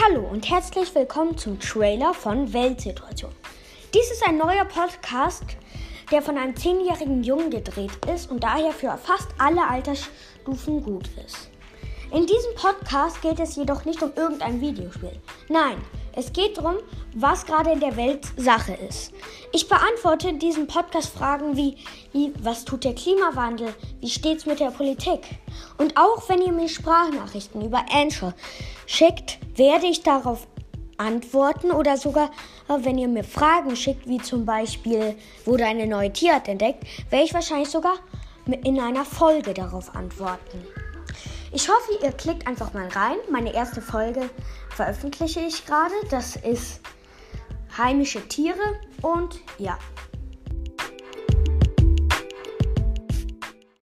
Hallo und herzlich willkommen zum Trailer von Weltsituation. Dies ist ein neuer Podcast, der von einem zehnjährigen Jungen gedreht ist und daher für fast alle Altersstufen gut ist. In diesem Podcast geht es jedoch nicht um irgendein Videospiel. Nein, es geht darum, was gerade in der Welt Sache ist. Ich beantworte in diesem Podcast Fragen wie, wie was tut der Klimawandel, wie steht's mit der Politik. Und auch wenn ihr mir Sprachnachrichten über Anchor schickt, werde ich darauf antworten oder sogar, wenn ihr mir Fragen schickt, wie zum Beispiel, wurde eine neue Tierart entdeckt, werde ich wahrscheinlich sogar in einer Folge darauf antworten. Ich hoffe, ihr klickt einfach mal rein. Meine erste Folge veröffentliche ich gerade. Das ist heimische Tiere und ja.